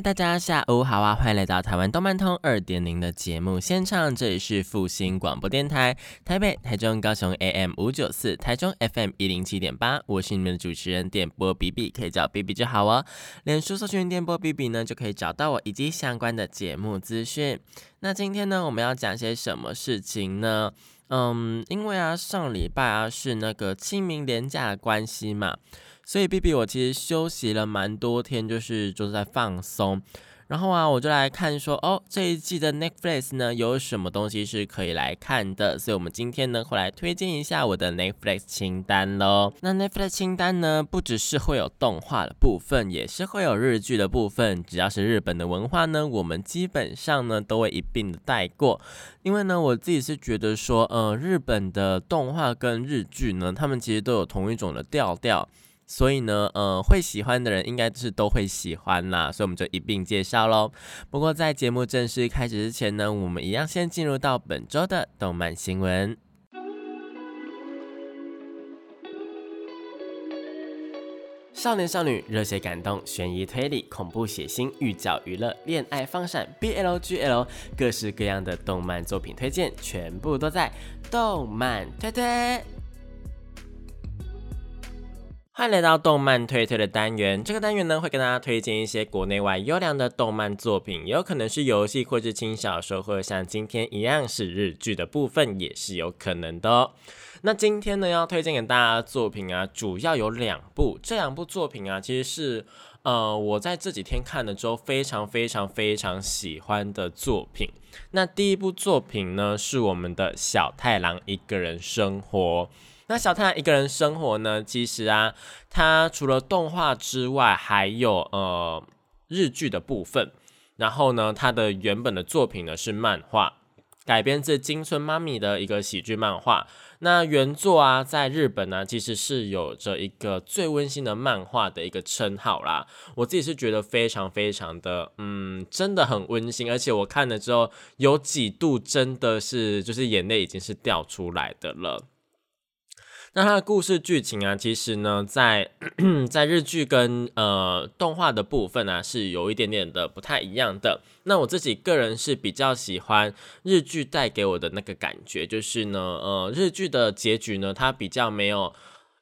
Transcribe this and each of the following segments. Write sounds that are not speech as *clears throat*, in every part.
大家下午好啊！欢迎来到台湾动漫通二点零的节目现场，这里是复兴广播电台，台北、台中、高雄 AM 五九四，台中 FM 一零七点八，我是你们的主持人电波 B B，可以叫 B B 就好哦。脸书搜寻电波 B B 呢，就可以找到我以及相关的节目资讯。那今天呢，我们要讲些什么事情呢？嗯，因为啊，上礼拜啊是那个清明连假的关系嘛。所以 B B 我其实休息了蛮多天，就是就是在放松。然后啊，我就来看说，哦，这一季的 Netflix 呢有什么东西是可以来看的？所以我们今天呢会来推荐一下我的 Netflix 清单喽。那 Netflix 清单呢，不只是会有动画的部分，也是会有日剧的部分。只要是日本的文化呢，我们基本上呢都会一并的带过。因为呢，我自己是觉得说，呃，日本的动画跟日剧呢，他们其实都有同一种的调调。所以呢，呃，会喜欢的人应该是都会喜欢啦，所以我们就一并介绍喽。不过在节目正式开始之前呢，我们一样先进入到本周的动漫新闻。少年少女、热血感动、悬疑推理、恐怖血腥、寓教娱乐、恋爱放闪、BLGL，各式各样的动漫作品推荐，全部都在动漫推推。欢迎来到动漫推推的单元。这个单元呢，会跟大家推荐一些国内外优良的动漫作品，也有可能是游戏或是轻小说，或者像今天一样是日剧的部分，也是有可能的。那今天呢，要推荐给大家的作品啊，主要有两部。这两部作品啊，其实是呃，我在这几天看了之后，非常非常非常喜欢的作品。那第一部作品呢，是我们的小太郎一个人生活。那小太阳一个人生活呢？其实啊，它除了动画之外，还有呃日剧的部分。然后呢，它的原本的作品呢是漫画，改编自金村妈咪的一个喜剧漫画。那原作啊，在日本呢，其实是有着一个最温馨的漫画的一个称号啦。我自己是觉得非常非常的，嗯，真的很温馨。而且我看了之后，有几度真的是就是眼泪已经是掉出来的了。那它的故事剧情啊，其实呢，在 *clears throat* 在日剧跟呃动画的部分呢，是有一点点的不太一样的。那我自己个人是比较喜欢日剧带给我的那个感觉，就是呢，呃，日剧的结局呢，它比较没有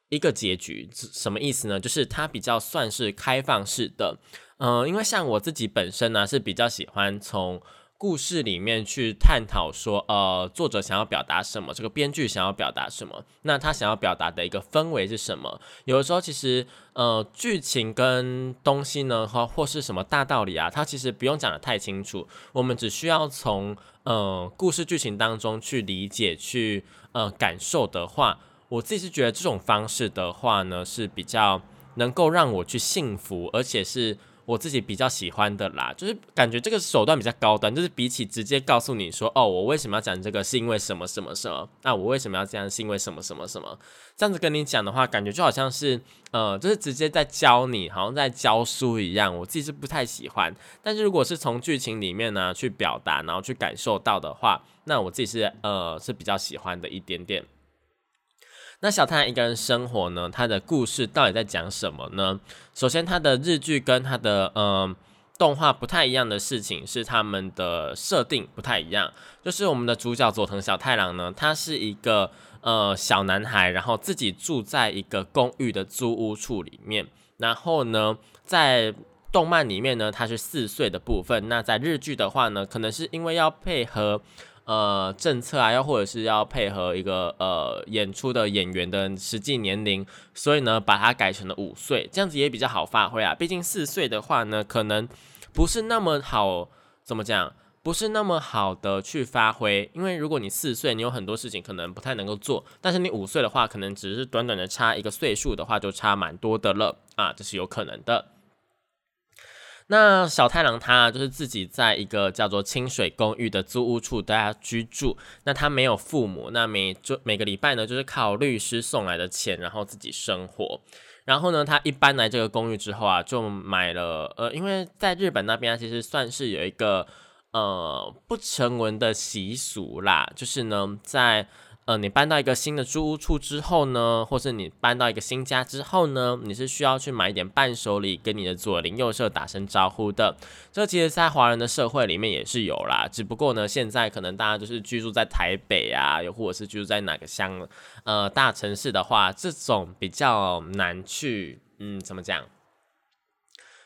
一个结局，什么意思呢？就是它比较算是开放式的。嗯，因为像我自己本身呢，是比较喜欢从。故事里面去探讨说，呃，作者想要表达什么，这个编剧想要表达什么，那他想要表达的一个氛围是什么？有的时候其实，呃，剧情跟东西呢，或或是什么大道理啊，它其实不用讲的太清楚，我们只需要从呃故事剧情当中去理解、去呃感受的话，我自己是觉得这种方式的话呢，是比较能够让我去幸福，而且是。我自己比较喜欢的啦，就是感觉这个手段比较高端，就是比起直接告诉你说，哦，我为什么要讲这个，是因为什么什么什么，那我为什么要这样，是因为什么什么什么，这样子跟你讲的话，感觉就好像是，呃，就是直接在教你，好像在教书一样，我自己是不太喜欢。但是如果是从剧情里面呢去表达，然后去感受到的话，那我自己是，呃，是比较喜欢的一点点。那小太阳一个人生活呢？他的故事到底在讲什么呢？首先，他的日剧跟他的嗯动画不太一样的事情是他们的设定不太一样。就是我们的主角佐藤小太郎呢，他是一个呃小男孩，然后自己住在一个公寓的租屋处里面。然后呢，在动漫里面呢，他是四岁的部分。那在日剧的话呢，可能是因为要配合。呃，政策啊，又或者是要配合一个呃演出的演员的实际年龄，所以呢，把它改成了五岁，这样子也比较好发挥啊。毕竟四岁的话呢，可能不是那么好，怎么讲，不是那么好的去发挥。因为如果你四岁，你有很多事情可能不太能够做，但是你五岁的话，可能只是短短的差一个岁数的话，就差蛮多的了啊，这是有可能的。那小太郎他就是自己在一个叫做清水公寓的租屋处大家居住。那他没有父母，那每就每个礼拜呢，就是靠律师送来的钱，然后自己生活。然后呢，他一搬来这个公寓之后啊，就买了呃，因为在日本那边其实算是有一个呃不成文的习俗啦，就是呢在。呃，你搬到一个新的租屋处之后呢，或是你搬到一个新家之后呢，你是需要去买一点伴手礼，跟你的左邻右舍打声招呼的。这其实，在华人的社会里面也是有啦，只不过呢，现在可能大家就是居住在台北啊，又或者是居住在哪个乡呃大城市的话，这种比较难去，嗯，怎么讲？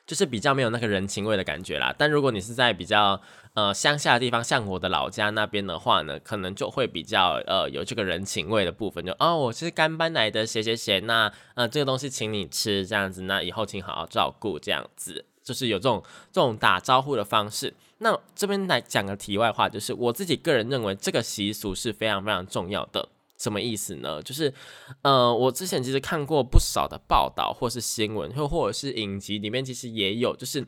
就是比较没有那个人情味的感觉啦。但如果你是在比较呃乡下的地方，像我的老家那边的话呢，可能就会比较呃有这个人情味的部分。就哦，我是刚搬来的谁谁谁，那呃这个东西请你吃这样子，那以后请好好照顾这样子，就是有这种这种打招呼的方式。那这边来讲个题外话，就是我自己个人认为这个习俗是非常非常重要的。什么意思呢？就是，呃，我之前其实看过不少的报道，或是新闻，或或者是影集里面，其实也有，就是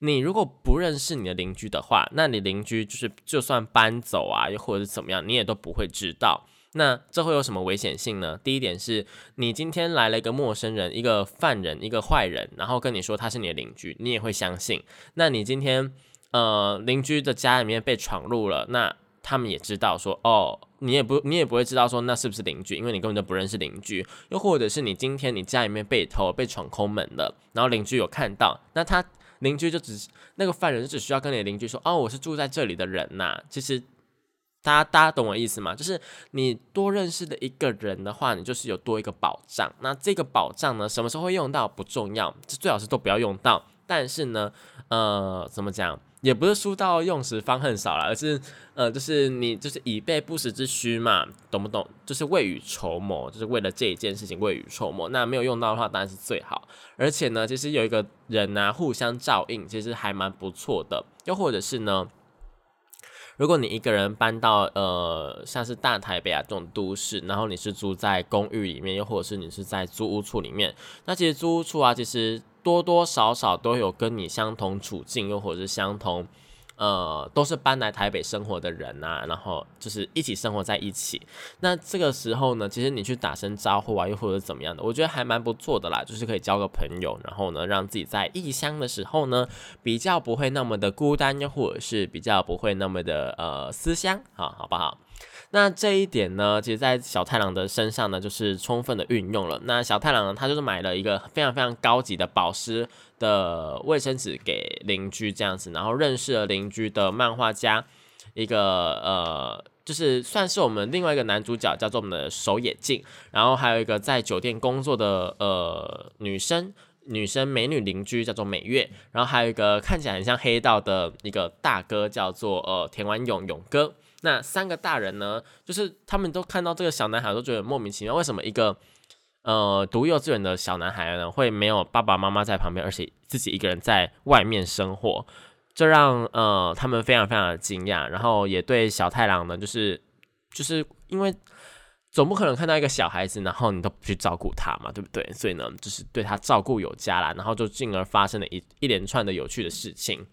你如果不认识你的邻居的话，那你邻居就是就算搬走啊，又或者是怎么样，你也都不会知道。那这会有什么危险性呢？第一点是你今天来了一个陌生人，一个犯人，一个坏人，然后跟你说他是你的邻居，你也会相信。那你今天呃邻居的家里面被闯入了，那他们也知道说哦。你也不，你也不会知道说那是不是邻居，因为你根本就不认识邻居。又或者是你今天你家里面被偷、被闯空门了，然后邻居有看到，那他邻居就只那个犯人只需要跟你邻居说，哦，我是住在这里的人呐。其实大家大家懂我意思吗？就是你多认识的一个人的话，你就是有多一个保障。那这个保障呢，什么时候会用到不重要，就最好是都不要用到。但是呢，呃，怎么讲？也不是书到用时方恨少了，而是呃，就是你就是以备不时之需嘛，懂不懂？就是未雨绸缪，就是为了这一件事情未雨绸缪。那没有用到的话，当然是最好。而且呢，其实有一个人呢，互相照应，其实还蛮不错的。又或者是呢，如果你一个人搬到呃，像是大台北啊这种都市，然后你是住在公寓里面，又或者是你是在租屋处里面，那其实租屋处啊，其实。多多少少都有跟你相同处境，又或者是相同，呃，都是搬来台北生活的人呐，然后就是一起生活在一起。那这个时候呢，其实你去打声招呼啊，又或者怎么样的，我觉得还蛮不错的啦，就是可以交个朋友，然后呢，让自己在异乡的时候呢，比较不会那么的孤单，又或者是比较不会那么的呃思乡，好好不好？那这一点呢，其实，在小太郎的身上呢，就是充分的运用了。那小太郎呢，他就是买了一个非常非常高级的保湿的卫生纸给邻居这样子，然后认识了邻居的漫画家，一个呃，就是算是我们另外一个男主角，叫做我们的守野镜，然后还有一个在酒店工作的呃女生，女生美女邻居叫做美月，然后还有一个看起来很像黑道的一个大哥，叫做呃田丸勇勇哥。那三个大人呢，就是他们都看到这个小男孩，都觉得莫名其妙，为什么一个呃读幼稚园的小男孩呢，会没有爸爸妈妈在旁边，而且自己一个人在外面生活，这让呃他们非常非常的惊讶，然后也对小太郎呢，就是就是因为总不可能看到一个小孩子，然后你都不去照顾他嘛，对不对？所以呢，就是对他照顾有加啦，然后就进而发生了一一连串的有趣的事情。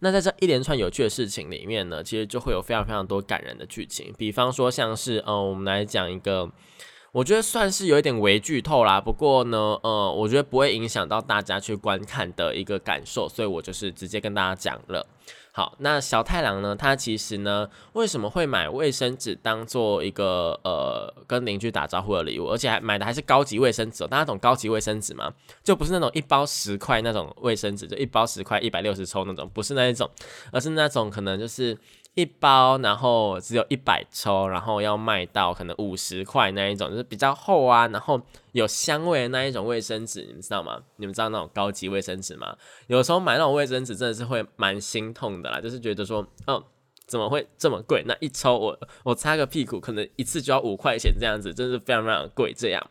那在这一连串有趣的事情里面呢，其实就会有非常非常多感人的剧情。比方说，像是呃，我们来讲一个，我觉得算是有一点微剧透啦。不过呢，呃，我觉得不会影响到大家去观看的一个感受，所以我就是直接跟大家讲了。好，那小太郎呢？他其实呢，为什么会买卫生纸当做一个呃跟邻居打招呼的礼物，而且还买的还是高级卫生纸？大家懂高级卫生纸吗？就不是那种一包十块那种卫生纸，就一包十块一百六十抽那种，不是那一种，而是那种可能就是。一包，然后只有一百抽，然后要卖到可能五十块那一种，就是比较厚啊，然后有香味的那一种卫生纸，你们知道吗？你们知道那种高级卫生纸吗？有时候买那种卫生纸真的是会蛮心痛的啦，就是觉得说，哦，怎么会这么贵？那一抽我我擦个屁股，可能一次就要五块钱这样子，真是非常非常贵这样。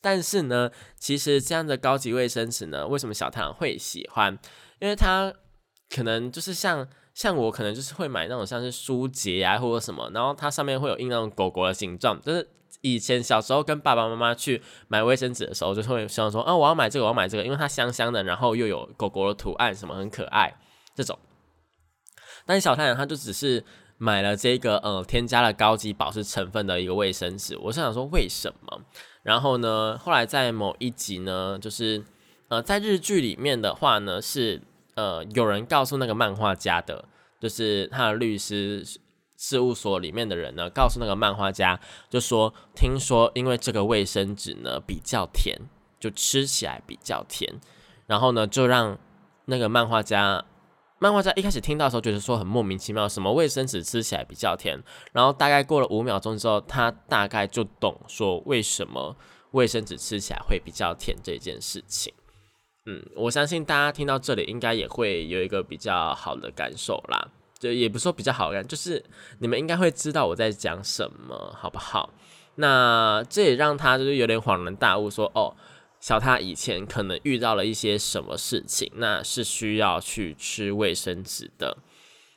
但是呢，其实这样的高级卫生纸呢，为什么小太阳会喜欢？因为它可能就是像。像我可能就是会买那种像是书节啊或者什么，然后它上面会有印那种狗狗的形状，就是以前小时候跟爸爸妈妈去买卫生纸的时候，就会想说，啊，我要买这个，我要买这个，因为它香香的，然后又有狗狗的图案，什么很可爱这种。但是小太阳他就只是买了这个呃添加了高级保湿成分的一个卫生纸，我是想说为什么？然后呢，后来在某一集呢，就是呃在日剧里面的话呢是。呃，有人告诉那个漫画家的，就是他的律师事务所里面的人呢，告诉那个漫画家，就说听说因为这个卫生纸呢比较甜，就吃起来比较甜，然后呢就让那个漫画家，漫画家一开始听到的时候觉得说很莫名其妙，什么卫生纸吃起来比较甜，然后大概过了五秒钟之后，他大概就懂说为什么卫生纸吃起来会比较甜这件事情。嗯，我相信大家听到这里应该也会有一个比较好的感受啦，就也不说比较好感，就是你们应该会知道我在讲什么，好不好？那这也让他就是有点恍然大悟，说哦，小他以前可能遇到了一些什么事情，那是需要去吃卫生纸的，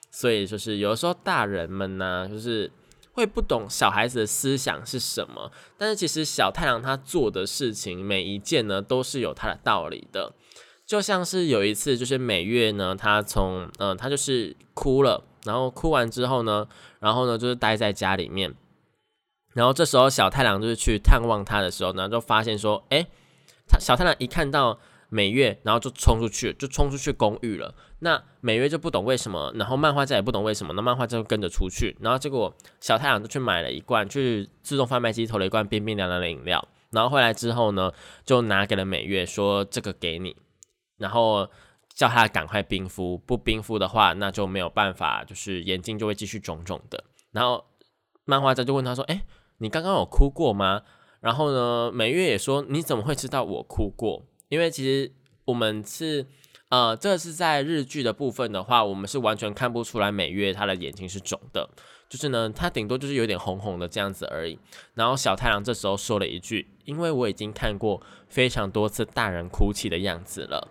所以就是有的时候大人们呢，就是。会不懂小孩子的思想是什么，但是其实小太阳他做的事情每一件呢都是有他的道理的，就像是有一次就是美月呢，他从嗯他就是哭了，然后哭完之后呢，然后呢就是待在家里面，然后这时候小太阳就是去探望他的时候呢，就发现说，哎，他小太阳一看到。美月，然后就冲出去，就冲出去公寓了。那美月就不懂为什么，然后漫画家也不懂为什么，那漫画家就跟着出去。然后结果小太阳就去买了一罐，去自动贩卖机投了一罐冰冰凉凉的饮料。然后回来之后呢，就拿给了美月，说这个给你，然后叫他赶快冰敷，不冰敷的话，那就没有办法，就是眼睛就会继续肿肿的。然后漫画家就问他说：“哎，你刚刚有哭过吗？”然后呢，美月也说：“你怎么会知道我哭过？”因为其实我们是，呃，这是在日剧的部分的话，我们是完全看不出来美月她的眼睛是肿的，就是呢，她顶多就是有点红红的这样子而已。然后小太郎这时候说了一句：“因为我已经看过非常多次大人哭泣的样子了。”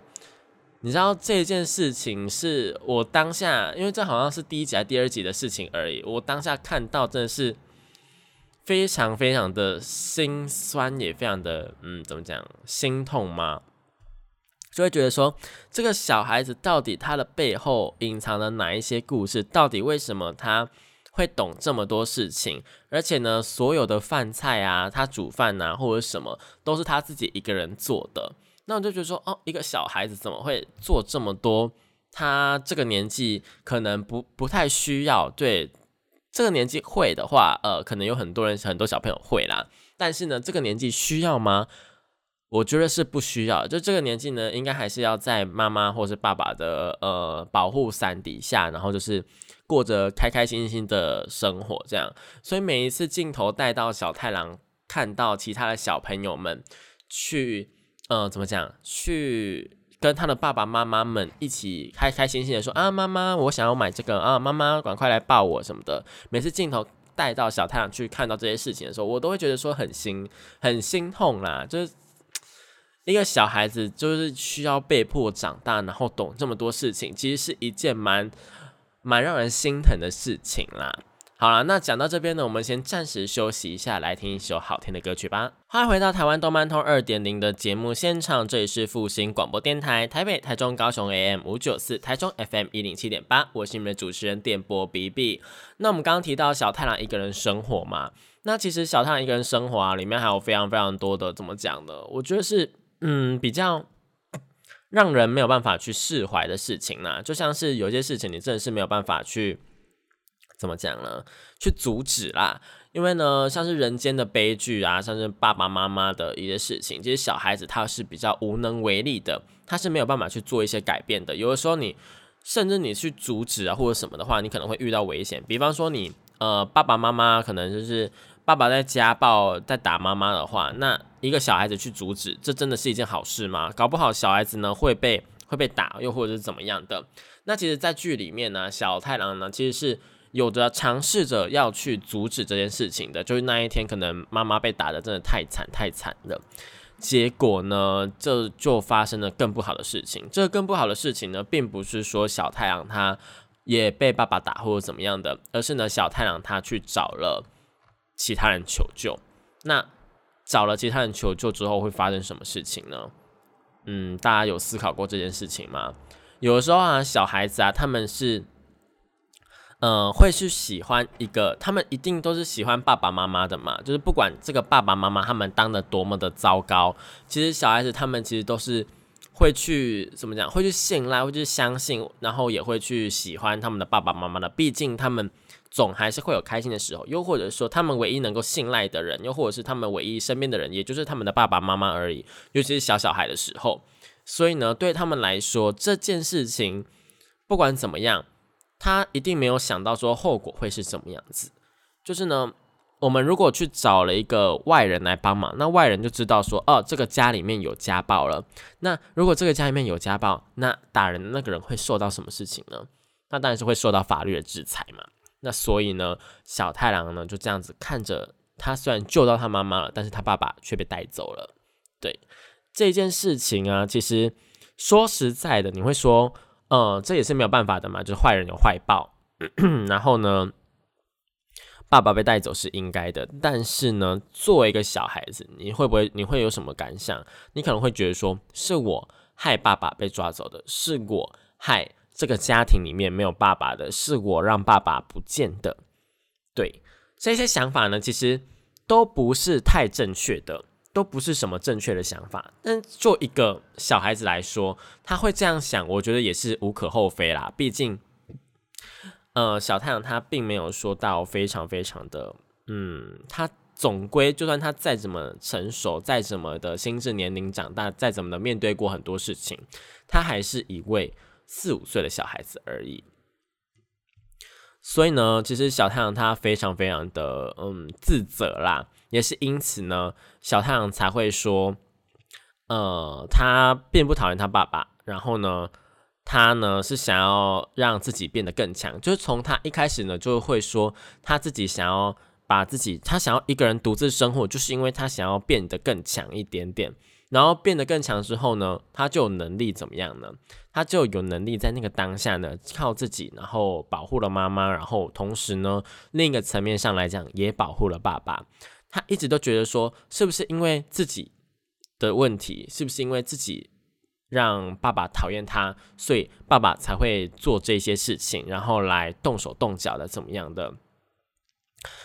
你知道这件事情是我当下，因为这好像是第一集还是第二集的事情而已。我当下看到真的是。非常非常的心酸，也非常的嗯，怎么讲，心痛吗？就会觉得说，这个小孩子到底他的背后隐藏了哪一些故事？到底为什么他会懂这么多事情？而且呢，所有的饭菜啊，他煮饭呐，或者什么，都是他自己一个人做的。那我就觉得说，哦，一个小孩子怎么会做这么多？他这个年纪可能不不太需要对。这个年纪会的话，呃，可能有很多人很多小朋友会啦。但是呢，这个年纪需要吗？我觉得是不需要。就这个年纪呢，应该还是要在妈妈或是爸爸的呃保护伞底下，然后就是过着开开心心的生活这样。所以每一次镜头带到小太郎，看到其他的小朋友们去，呃，怎么讲？去。跟他的爸爸妈妈们一起开开心心的说啊，妈妈，我想要买这个啊，妈妈，赶快来抱我什么的。每次镜头带到小太阳去看到这些事情的时候，我都会觉得说很心很心痛啦。就是一个小孩子，就是需要被迫长大，然后懂这么多事情，其实是一件蛮蛮让人心疼的事情啦。好了，那讲到这边呢，我们先暂时休息一下，来听一首好听的歌曲吧。欢迎回到台湾动漫通二点零的节目现场，这里是复兴广播电台台北、台中、高雄 AM 五九四，台中 FM 一零七点八，我是你们的主持人电波 B B。那我们刚刚提到小太郎一个人生活嘛，那其实小太郎一个人生活啊，里面还有非常非常多的怎么讲呢？我觉得是嗯比较让人没有办法去释怀的事情啦，就像是有些事情你真的是没有办法去。怎么讲呢？去阻止啦，因为呢，像是人间的悲剧啊，像是爸爸妈妈的一些事情，其实小孩子他是比较无能为力的，他是没有办法去做一些改变的。有的时候你甚至你去阻止啊或者什么的话，你可能会遇到危险。比方说你呃爸爸妈妈可能就是爸爸在家暴在打妈妈的话，那一个小孩子去阻止，这真的是一件好事吗？搞不好小孩子呢会被会被打，又或者是怎么样的。那其实，在剧里面呢，小太郎呢其实是。有的尝试着要去阻止这件事情的，就是那一天可能妈妈被打的真的太惨太惨了，结果呢，这就发生了更不好的事情。这更不好的事情呢，并不是说小太阳他也被爸爸打或者怎么样的，而是呢小太阳他去找了其他人求救。那找了其他人求救之后会发生什么事情呢？嗯，大家有思考过这件事情吗？有的时候啊，小孩子啊，他们是，呃，会去喜欢一个，他们一定都是喜欢爸爸妈妈的嘛。就是不管这个爸爸妈妈他们当的多么的糟糕，其实小孩子他们其实都是会去怎么讲，会去信赖，会去相信，然后也会去喜欢他们的爸爸妈妈的。毕竟他们。总还是会有开心的时候，又或者说他们唯一能够信赖的人，又或者是他们唯一身边的人，也就是他们的爸爸妈妈而已。尤其是小小孩的时候，所以呢，对他们来说，这件事情不管怎么样，他一定没有想到说后果会是什么样子。就是呢，我们如果去找了一个外人来帮忙，那外人就知道说，哦，这个家里面有家暴了。那如果这个家里面有家暴，那打人的那个人会受到什么事情呢？那当然是会受到法律的制裁嘛。那所以呢，小太郎呢就这样子看着他，虽然救到他妈妈了，但是他爸爸却被带走了。对这件事情啊，其实说实在的，你会说，呃，这也是没有办法的嘛，就是坏人有坏报。*coughs* 然后呢，爸爸被带走是应该的，但是呢，作为一个小孩子，你会不会你会有什么感想？你可能会觉得说，是我害爸爸被抓走的，是我害。这个家庭里面没有爸爸的，是我让爸爸不见的。对这些想法呢，其实都不是太正确的，都不是什么正确的想法。但做一个小孩子来说，他会这样想，我觉得也是无可厚非啦。毕竟，呃，小太阳他并没有说到非常非常的，嗯，他总归就算他再怎么成熟，再怎么的心智年龄长大，再怎么的面对过很多事情，他还是一位。四五岁的小孩子而已，所以呢，其实小太阳他非常非常的嗯自责啦，也是因此呢，小太阳才会说，呃，他并不讨厌他爸爸，然后呢，他呢是想要让自己变得更强，就是从他一开始呢就会说他自己想要把自己，他想要一个人独自生活，就是因为他想要变得更强一点点。然后变得更强之后呢，他就有能力怎么样呢？他就有能力在那个当下呢，靠自己，然后保护了妈妈，然后同时呢，另一个层面上来讲，也保护了爸爸。他一直都觉得说，是不是因为自己的问题，是不是因为自己让爸爸讨厌他，所以爸爸才会做这些事情，然后来动手动脚的怎么样的？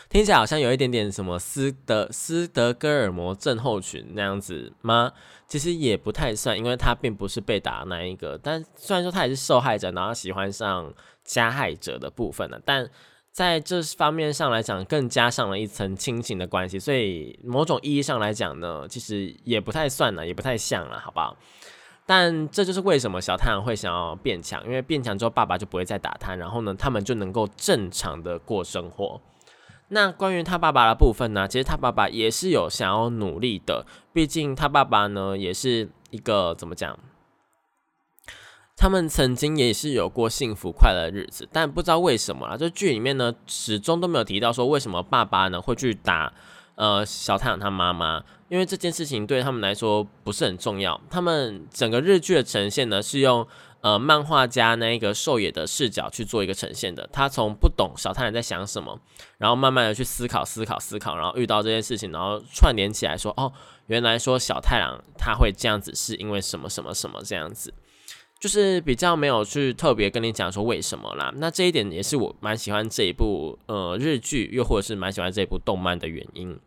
听起来好像有一点点什么斯德斯德哥尔摩症候群那样子吗？其实也不太算，因为他并不是被打那一个，但虽然说他也是受害者，然后喜欢上加害者的部分呢，但在这方面上来讲，更加上了一层亲情的关系，所以某种意义上来讲呢，其实也不太算了，也不太像了，好不好？但这就是为什么小太阳会想要变强，因为变强之后，爸爸就不会再打他，然后呢，他们就能够正常的过生活。那关于他爸爸的部分呢？其实他爸爸也是有想要努力的，毕竟他爸爸呢也是一个怎么讲？他们曾经也是有过幸福快乐的日子，但不知道为什么啊，这剧里面呢始终都没有提到说为什么爸爸呢会去打呃小太阳他妈妈，因为这件事情对他们来说不是很重要。他们整个日剧的呈现呢是用。呃，漫画家那一个狩野的视角去做一个呈现的，他从不懂小太阳在想什么，然后慢慢的去思考、思考、思考，然后遇到这件事情，然后串联起来说，哦，原来说小太阳他会这样子，是因为什么什么什么这样子，就是比较没有去特别跟你讲说为什么啦。那这一点也是我蛮喜欢这一部呃日剧，又或者是蛮喜欢这一部动漫的原因。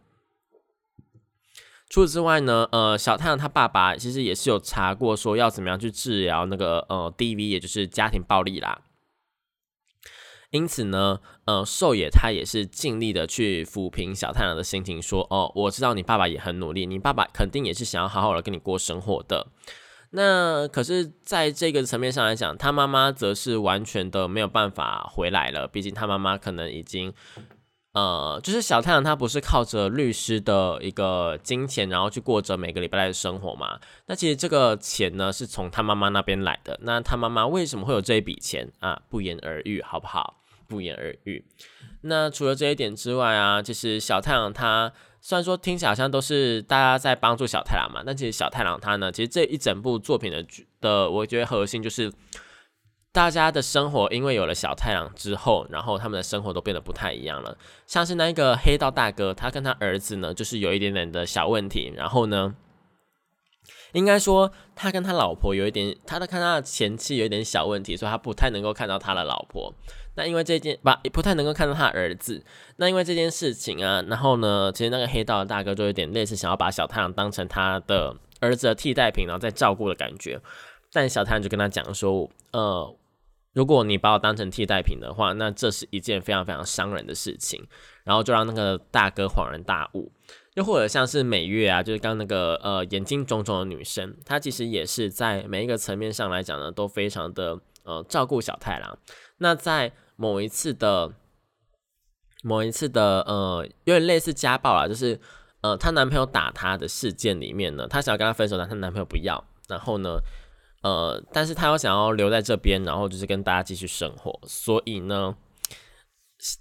除此之外呢，呃，小太阳他爸爸其实也是有查过，说要怎么样去治疗那个呃 DV，也就是家庭暴力啦。因此呢，呃，寿野他也是尽力的去抚平小太阳的心情，说哦，我知道你爸爸也很努力，你爸爸肯定也是想要好好的跟你过生活的。那可是在这个层面上来讲，他妈妈则是完全的没有办法回来了，毕竟他妈妈可能已经。呃，就是小太阳他不是靠着律师的一个金钱，然后去过着每个礼拜的生活嘛？那其实这个钱呢，是从他妈妈那边来的。那他妈妈为什么会有这一笔钱啊？不言而喻，好不好？不言而喻。那除了这一点之外啊，就是小太阳他虽然说听起来好像都是大家在帮助小太郎嘛，但其实小太郎他呢，其实这一整部作品的的，我觉得核心就是。大家的生活因为有了小太郎之后，然后他们的生活都变得不太一样了。像是那一个黑道大哥，他跟他儿子呢，就是有一点点的小问题。然后呢，应该说他跟他老婆有一点，他的看他的前妻有一点小问题，所以他不太能够看到他的老婆。那因为这件不不太能够看到他儿子。那因为这件事情啊，然后呢，其实那个黑道的大哥就有点类似想要把小太阳当成他的儿子的替代品，然后再照顾的感觉。但小太阳就跟他讲说，呃。如果你把我当成替代品的话，那这是一件非常非常伤人的事情。然后就让那个大哥恍然大悟。又或者像是美月啊，就是刚那个呃眼睛肿肿的女生，她其实也是在每一个层面上来讲呢，都非常的呃照顾小太郎。那在某一次的某一次的呃有点类似家暴啦，就是呃她男朋友打她的事件里面呢，她想要跟他分手，但她男朋友不要。然后呢？呃，但是她又想要留在这边，然后就是跟大家继续生活，所以呢，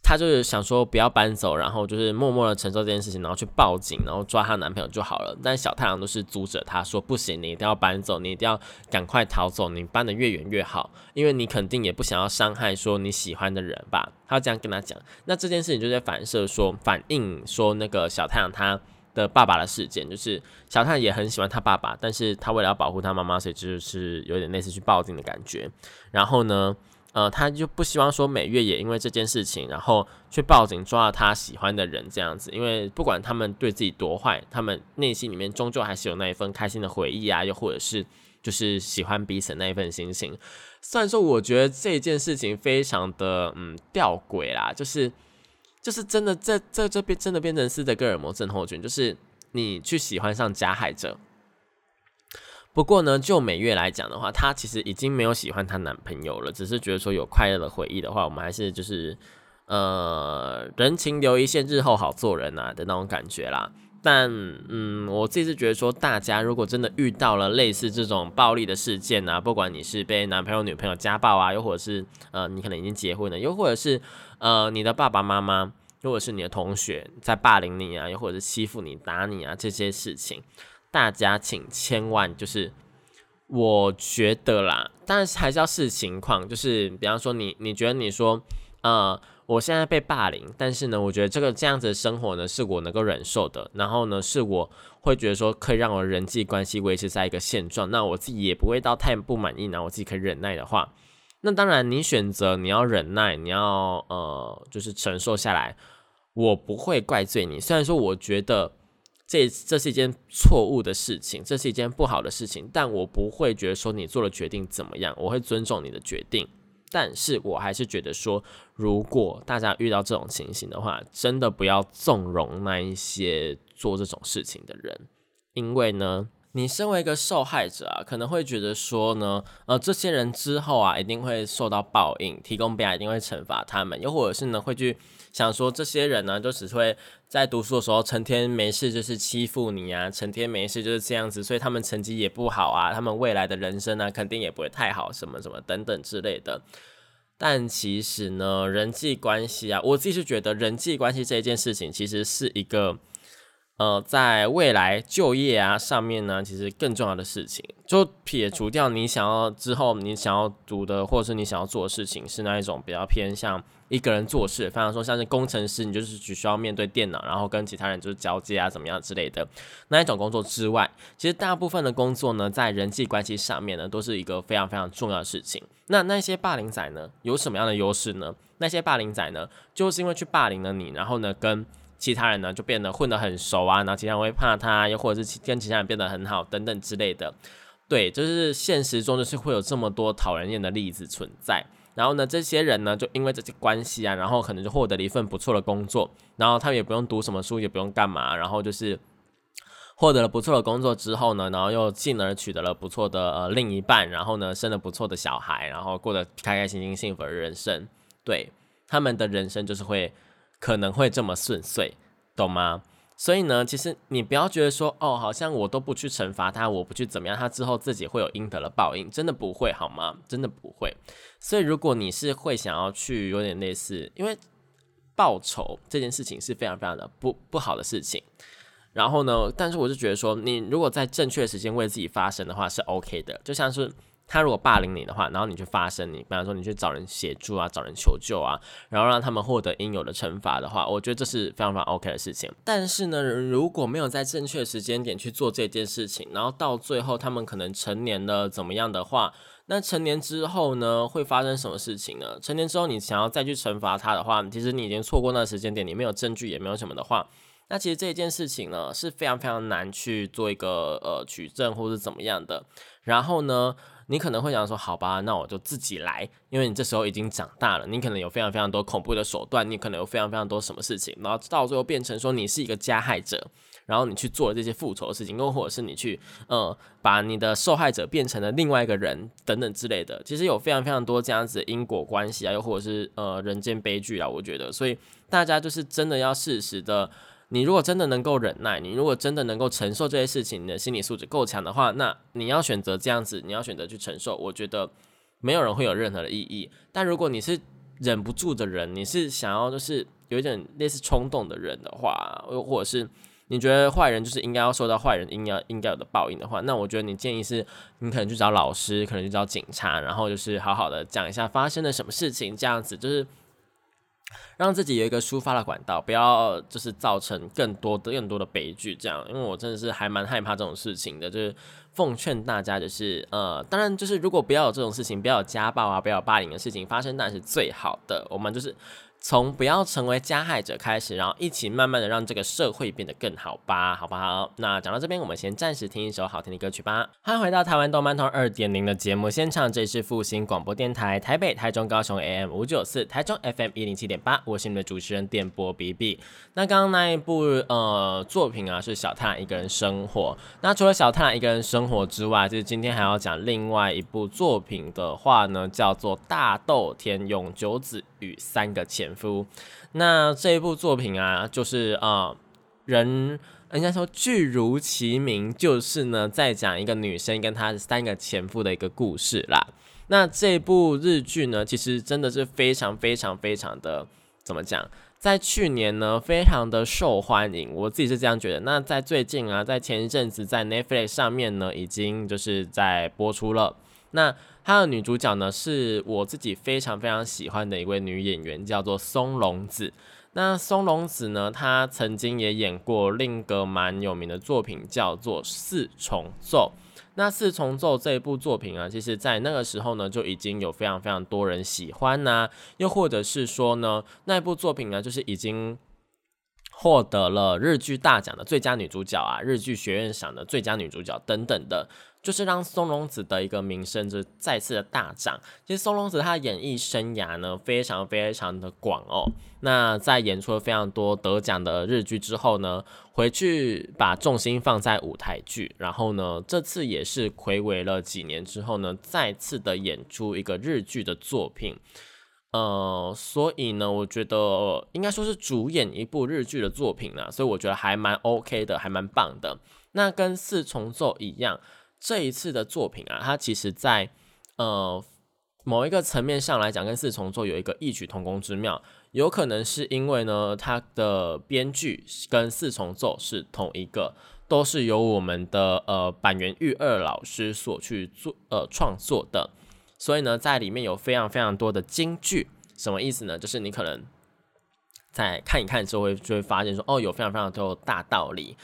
他就是想说不要搬走，然后就是默默的承受这件事情，然后去报警，然后抓她男朋友就好了。但小太阳都是阻止他说不行，你一定要搬走，你一定要赶快逃走，你搬得越远越好，因为你肯定也不想要伤害说你喜欢的人吧？他这样跟他讲，那这件事情就在反射说反映说那个小太阳他。的爸爸的事件，就是小太阳也很喜欢他爸爸，但是他为了要保护他妈妈，所以就是有点类似去报警的感觉。然后呢，呃，他就不希望说美月也因为这件事情，然后去报警抓了他喜欢的人这样子，因为不管他们对自己多坏，他们内心里面终究还是有那一份开心的回忆啊，又或者是就是喜欢彼此那一份心情。虽然说我觉得这件事情非常的嗯吊诡啦，就是。就是真的在在这边真的变成斯德哥尔摩症候群，就是你去喜欢上加害者。不过呢，就美月来讲的话，她其实已经没有喜欢她男朋友了，只是觉得说有快乐的回忆的话，我们还是就是呃人情留一线，日后好做人啊的那种感觉啦。但嗯，我自己是觉得说，大家如果真的遇到了类似这种暴力的事件啊，不管你是被男朋友、女朋友家暴啊，又或者是呃你可能已经结婚了，又或者是呃你的爸爸妈妈，又或者是你的同学在霸凌你啊，又或者是欺负你、打你啊这些事情，大家请千万就是，我觉得啦，但是还是要视情况，就是比方说你你觉得你说呃。我现在被霸凌，但是呢，我觉得这个这样子的生活呢，是我能够忍受的。然后呢，是我会觉得说可以让我人际关系维持在一个现状，那我自己也不会到太不满意，然后我自己可以忍耐的话，那当然你选择你要忍耐，你要呃就是承受下来，我不会怪罪你。虽然说我觉得这这是一件错误的事情，这是一件不好的事情，但我不会觉得说你做的决定怎么样，我会尊重你的决定。但是我还是觉得说，如果大家遇到这种情形的话，真的不要纵容那一些做这种事情的人，因为呢，你身为一个受害者啊，可能会觉得说呢，呃，这些人之后啊，一定会受到报应，提供被害一定会惩罚他们，又或者是呢，会去。想说这些人呢，就只会在读书的时候成天没事就是欺负你啊，成天没事就是这样子，所以他们成绩也不好啊，他们未来的人生呢，肯定也不会太好，什么什么等等之类的。但其实呢，人际关系啊，我自己是觉得人际关系这一件事情，其实是一个。呃，在未来就业啊上面呢，其实更重要的事情，就撇除掉你想要之后你想要读的，或者是你想要做的事情，是那一种比较偏向一个人做事，反而说像是工程师，你就是只需要面对电脑，然后跟其他人就是交接啊，怎么样之类的那一种工作之外，其实大部分的工作呢，在人际关系上面呢，都是一个非常非常重要的事情。那那些霸凌仔呢，有什么样的优势呢？那些霸凌仔呢，就是因为去霸凌了你，然后呢，跟其他人呢就变得混得很熟啊，然后其他人会怕他，又或者是跟其他人变得很好等等之类的。对，就是现实中就是会有这么多讨人厌的例子存在。然后呢，这些人呢就因为这些关系啊，然后可能就获得了一份不错的工作，然后他们也不用读什么书，也不用干嘛，然后就是获得了不错的工作之后呢，然后又进而取得了不错的呃另一半，然后呢生了不错的小孩，然后过得开开心心、幸福的人生。对，他们的人生就是会。可能会这么顺遂，懂吗？所以呢，其实你不要觉得说，哦，好像我都不去惩罚他，我不去怎么样，他之后自己会有应得的报应，真的不会，好吗？真的不会。所以如果你是会想要去有点类似，因为报仇这件事情是非常非常的不不好的事情。然后呢，但是我就觉得说，你如果在正确的时间为自己发声的话是 OK 的，就像是他如果霸凌你的话，然后你去发声，你比方说你去找人协助啊，找人求救啊，然后让他们获得应有的惩罚的话，我觉得这是非常非常 OK 的事情。但是呢，如果没有在正确时间点去做这件事情，然后到最后他们可能成年了怎么样的话，那成年之后呢，会发生什么事情呢？成年之后你想要再去惩罚他的话，其实你已经错过那个时间点，你没有证据也没有什么的话。那其实这件事情呢是非常非常难去做一个呃取证或者怎么样的。然后呢，你可能会想说，好吧，那我就自己来，因为你这时候已经长大了，你可能有非常非常多恐怖的手段，你可能有非常非常多什么事情，然后到最后变成说你是一个加害者，然后你去做了这些复仇的事情，又或者是你去呃把你的受害者变成了另外一个人等等之类的。其实有非常非常多这样子的因果关系啊，又或者是呃人间悲剧啊，我觉得，所以大家就是真的要适时的。你如果真的能够忍耐，你如果真的能够承受这些事情，你的心理素质够强的话，那你要选择这样子，你要选择去承受，我觉得没有人会有任何的意义。但如果你是忍不住的人，你是想要就是有一点类似冲动的人的话，又或者是你觉得坏人就是应该要受到坏人应该应该有的报应的话，那我觉得你建议是，你可能去找老师，可能去找警察，然后就是好好的讲一下发生了什么事情，这样子就是。让自己有一个抒发的管道，不要就是造成更多的更多的悲剧。这样，因为我真的是还蛮害怕这种事情的。就是奉劝大家，就是呃，当然就是如果不要有这种事情，不要有家暴啊，不要有霸凌的事情发生，那是最好的。我们就是。从不要成为加害者开始，然后一起慢慢的让这个社会变得更好吧，好不好？那讲到这边，我们先暂时听一首好听的歌曲吧。欢迎回到台湾动漫通二点零的节目现场，这里是复兴广播电台台北、台中、高雄 AM 五九四，台中 FM 一零七点八，我是你们的主持人电波 B B。那刚刚那一部呃作品啊，是小太郎一个人生活。那除了小太郎一个人生活之外，就是今天还要讲另外一部作品的话呢，叫做大豆田永久子与三个前。夫，那这一部作品啊，就是啊，人人家说剧如其名，就是呢，在讲一个女生跟她三个前夫的一个故事啦。那这部日剧呢，其实真的是非常非常非常的怎么讲，在去年呢，非常的受欢迎，我自己是这样觉得。那在最近啊，在前一阵子，在 Netflix 上面呢，已经就是在播出了。那她的女主角呢，是我自己非常非常喜欢的一位女演员，叫做松隆子。那松隆子呢，她曾经也演过另一个蛮有名的作品，叫做《四重奏》。那《四重奏》这一部作品啊，其实在那个时候呢，就已经有非常非常多人喜欢呐，又或者是说呢，那一部作品呢，就是已经获得了日剧大奖的最佳女主角啊，日剧学院赏的最佳女主角等等的。就是让松隆子的一个名声就再次的大涨。其实松隆子她的演艺生涯呢非常非常的广哦。那在演出了非常多得奖的日剧之后呢，回去把重心放在舞台剧，然后呢这次也是暌违了几年之后呢，再次的演出一个日剧的作品。呃，所以呢，我觉得应该说是主演一部日剧的作品呢，所以我觉得还蛮 OK 的，还蛮棒的。那跟四重奏一样。这一次的作品啊，它其实，在呃某一个层面上来讲，跟四重奏有一个异曲同工之妙。有可能是因为呢，它的编剧跟四重奏是同一个，都是由我们的呃板垣裕二老师所去做呃创作的，所以呢，在里面有非常非常多的金句。什么意思呢？就是你可能在看一看之后，会就会发现说，哦，有非常非常多大道理。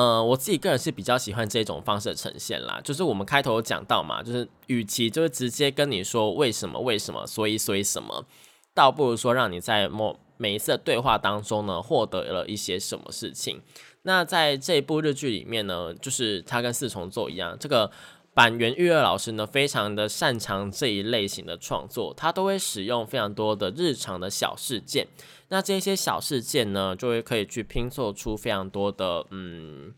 呃，我自己个人是比较喜欢这种方式的呈现啦，就是我们开头讲到嘛，就是与其就是直接跟你说为什么为什么，所以所以什么，倒不如说让你在某每一次的对话当中呢，获得了一些什么事情。那在这部日剧里面呢，就是它跟四重奏一样，这个。板垣育二老师呢，非常的擅长这一类型的创作，他都会使用非常多的日常的小事件。那这些小事件呢，就会可以去拼凑出非常多的嗯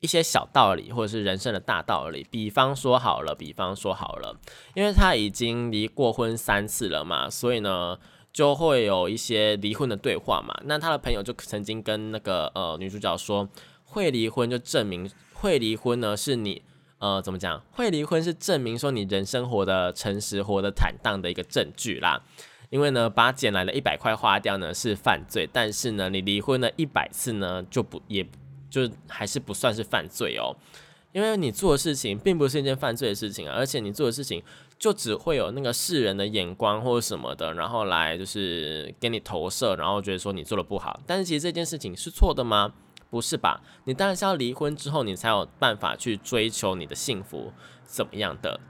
一些小道理，或者是人生的大道理。比方说好了，比方说好了，因为他已经离过婚三次了嘛，所以呢就会有一些离婚的对话嘛。那他的朋友就曾经跟那个呃女主角说，会离婚就证明会离婚呢是你。呃，怎么讲？会离婚是证明说你人生活的诚实、活的坦荡的一个证据啦。因为呢，把捡来的一百块花掉呢是犯罪，但是呢，你离婚了一百次呢就不，也就还是不算是犯罪哦。因为你做的事情并不是一件犯罪的事情啊，而且你做的事情就只会有那个世人的眼光或者什么的，然后来就是给你投射，然后觉得说你做的不好。但是其实这件事情是错的吗？不是吧？你当然是要离婚之后，你才有办法去追求你的幸福怎么样的。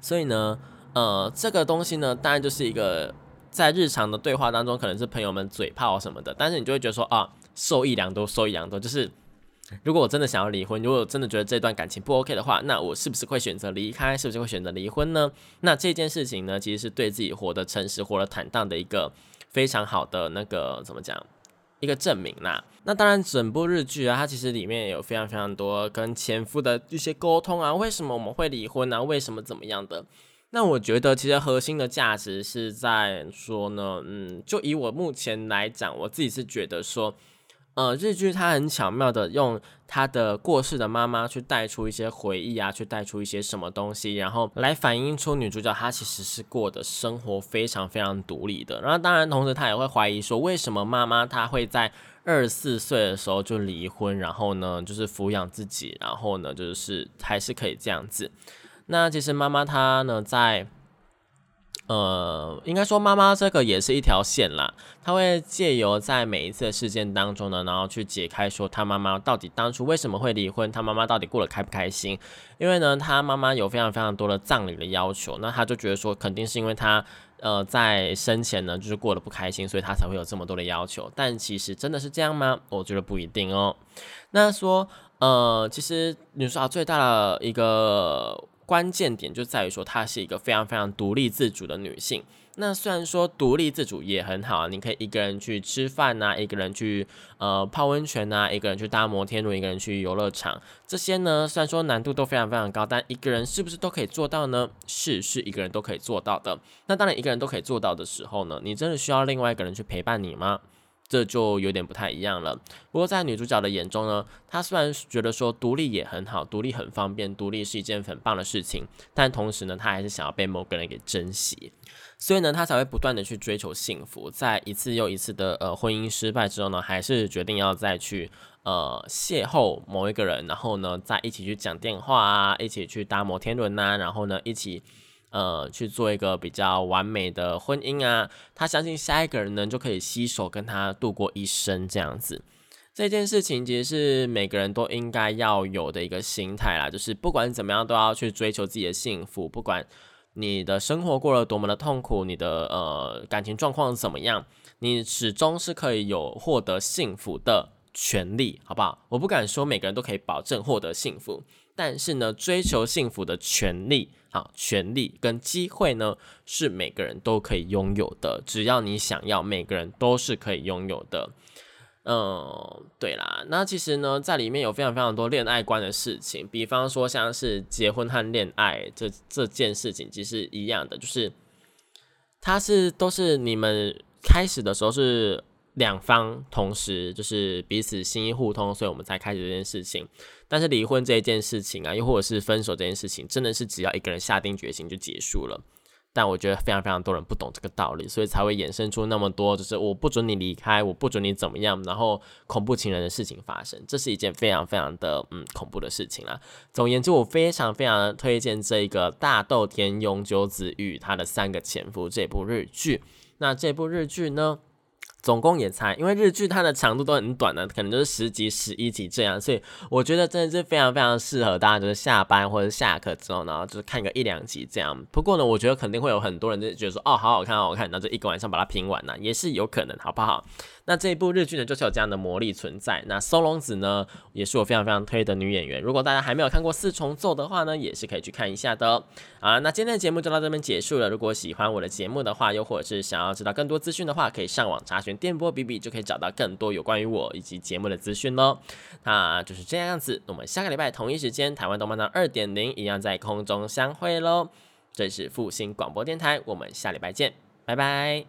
所以呢，呃，这个东西呢，当然就是一个在日常的对话当中，可能是朋友们嘴炮什么的，但是你就会觉得说啊，受益良多，受益良多，就是。如果我真的想要离婚，如果我真的觉得这段感情不 OK 的话，那我是不是会选择离开？是不是会选择离婚呢？那这件事情呢，其实是对自己活得诚实、活得坦荡的一个非常好的那个怎么讲？一个证明啦。那当然，整部日剧啊，它其实里面也有非常非常多跟前夫的一些沟通啊，为什么我们会离婚啊？为什么怎么样的？那我觉得其实核心的价值是在说呢，嗯，就以我目前来讲，我自己是觉得说。呃，日剧它很巧妙的用他的过世的妈妈去带出一些回忆啊，去带出一些什么东西，然后来反映出女主角她其实是过的生活非常非常独立的。然后当然同时她也会怀疑说，为什么妈妈她会在二十四岁的时候就离婚，然后呢就是抚养自己，然后呢就是还是可以这样子。那其实妈妈她呢在。呃，应该说妈妈这个也是一条线啦，他会借由在每一次的事件当中呢，然后去解开说他妈妈到底当初为什么会离婚，他妈妈到底过得开不开心？因为呢，他妈妈有非常非常多的葬礼的要求，那他就觉得说肯定是因为他呃在生前呢就是过得不开心，所以他才会有这么多的要求。但其实真的是这样吗？我觉得不一定哦。那说呃，其实女主角最大的一个。关键点就在于说，她是一个非常非常独立自主的女性。那虽然说独立自主也很好啊，你可以一个人去吃饭呐，一个人去呃泡温泉呐，一个人去搭摩天轮，一个人去游乐场。这些呢，虽然说难度都非常非常高，但一个人是不是都可以做到呢？是，是一个人都可以做到的。那当然，一个人都可以做到的时候呢，你真的需要另外一个人去陪伴你吗？这就有点不太一样了。不过在女主角的眼中呢，她虽然觉得说独立也很好，独立很方便，独立是一件很棒的事情，但同时呢，她还是想要被某个人给珍惜，所以呢，她才会不断的去追求幸福。在一次又一次的呃婚姻失败之后呢，还是决定要再去呃邂逅某一个人，然后呢，再一起去讲电话啊，一起去搭摩天轮呐，然后呢，一起。呃，去做一个比较完美的婚姻啊，他相信下一个人呢就可以携手跟他度过一生这样子。这件事情其实是每个人都应该要有的一个心态啦，就是不管怎么样都要去追求自己的幸福，不管你的生活过了多么的痛苦，你的呃感情状况怎么样，你始终是可以有获得幸福的权利，好不好？我不敢说每个人都可以保证获得幸福。但是呢，追求幸福的权利，好，权利跟机会呢，是每个人都可以拥有的。只要你想要，每个人都是可以拥有的。嗯，对啦，那其实呢，在里面有非常非常多恋爱观的事情，比方说像是结婚和恋爱这这件事情，其实一样的，就是它是都是你们开始的时候是。两方同时就是彼此心意互通，所以我们才开始这件事情。但是离婚这一件事情啊，又或者是分手这件事情，真的是只要一个人下定决心就结束了。但我觉得非常非常多人不懂这个道理，所以才会衍生出那么多，就是我不准你离开，我不准你怎么样，然后恐怖情人的事情发生。这是一件非常非常的嗯恐怖的事情啦。总而言之，我非常非常推荐这个大豆田永久子与他的三个前夫这部日剧。那这部日剧呢？总共也才，因为日剧它的长度都很短的，可能就是十集、十一集这样，所以我觉得真的是非常非常适合大家，就是下班或者下课之后，呢就是看个一两集这样。不过呢，我觉得肯定会有很多人就觉得说，哦，好好看，好好看，然后就一个晚上把它拼完呢，也是有可能，好不好？那这一部日剧呢，就是有这样的魔力存在。那松隆子呢，也是我非常非常推的女演员。如果大家还没有看过四重奏的话呢，也是可以去看一下的。啊，那今天的节目就到这边结束了。如果喜欢我的节目的话，又或者是想要知道更多资讯的话，可以上网查询电波比比，就可以找到更多有关于我以及节目的资讯喽。那就是这样子，我们下个礼拜同一时间，台湾动漫的二点零一样在空中相会喽。这是复兴广播电台，我们下礼拜见，拜拜。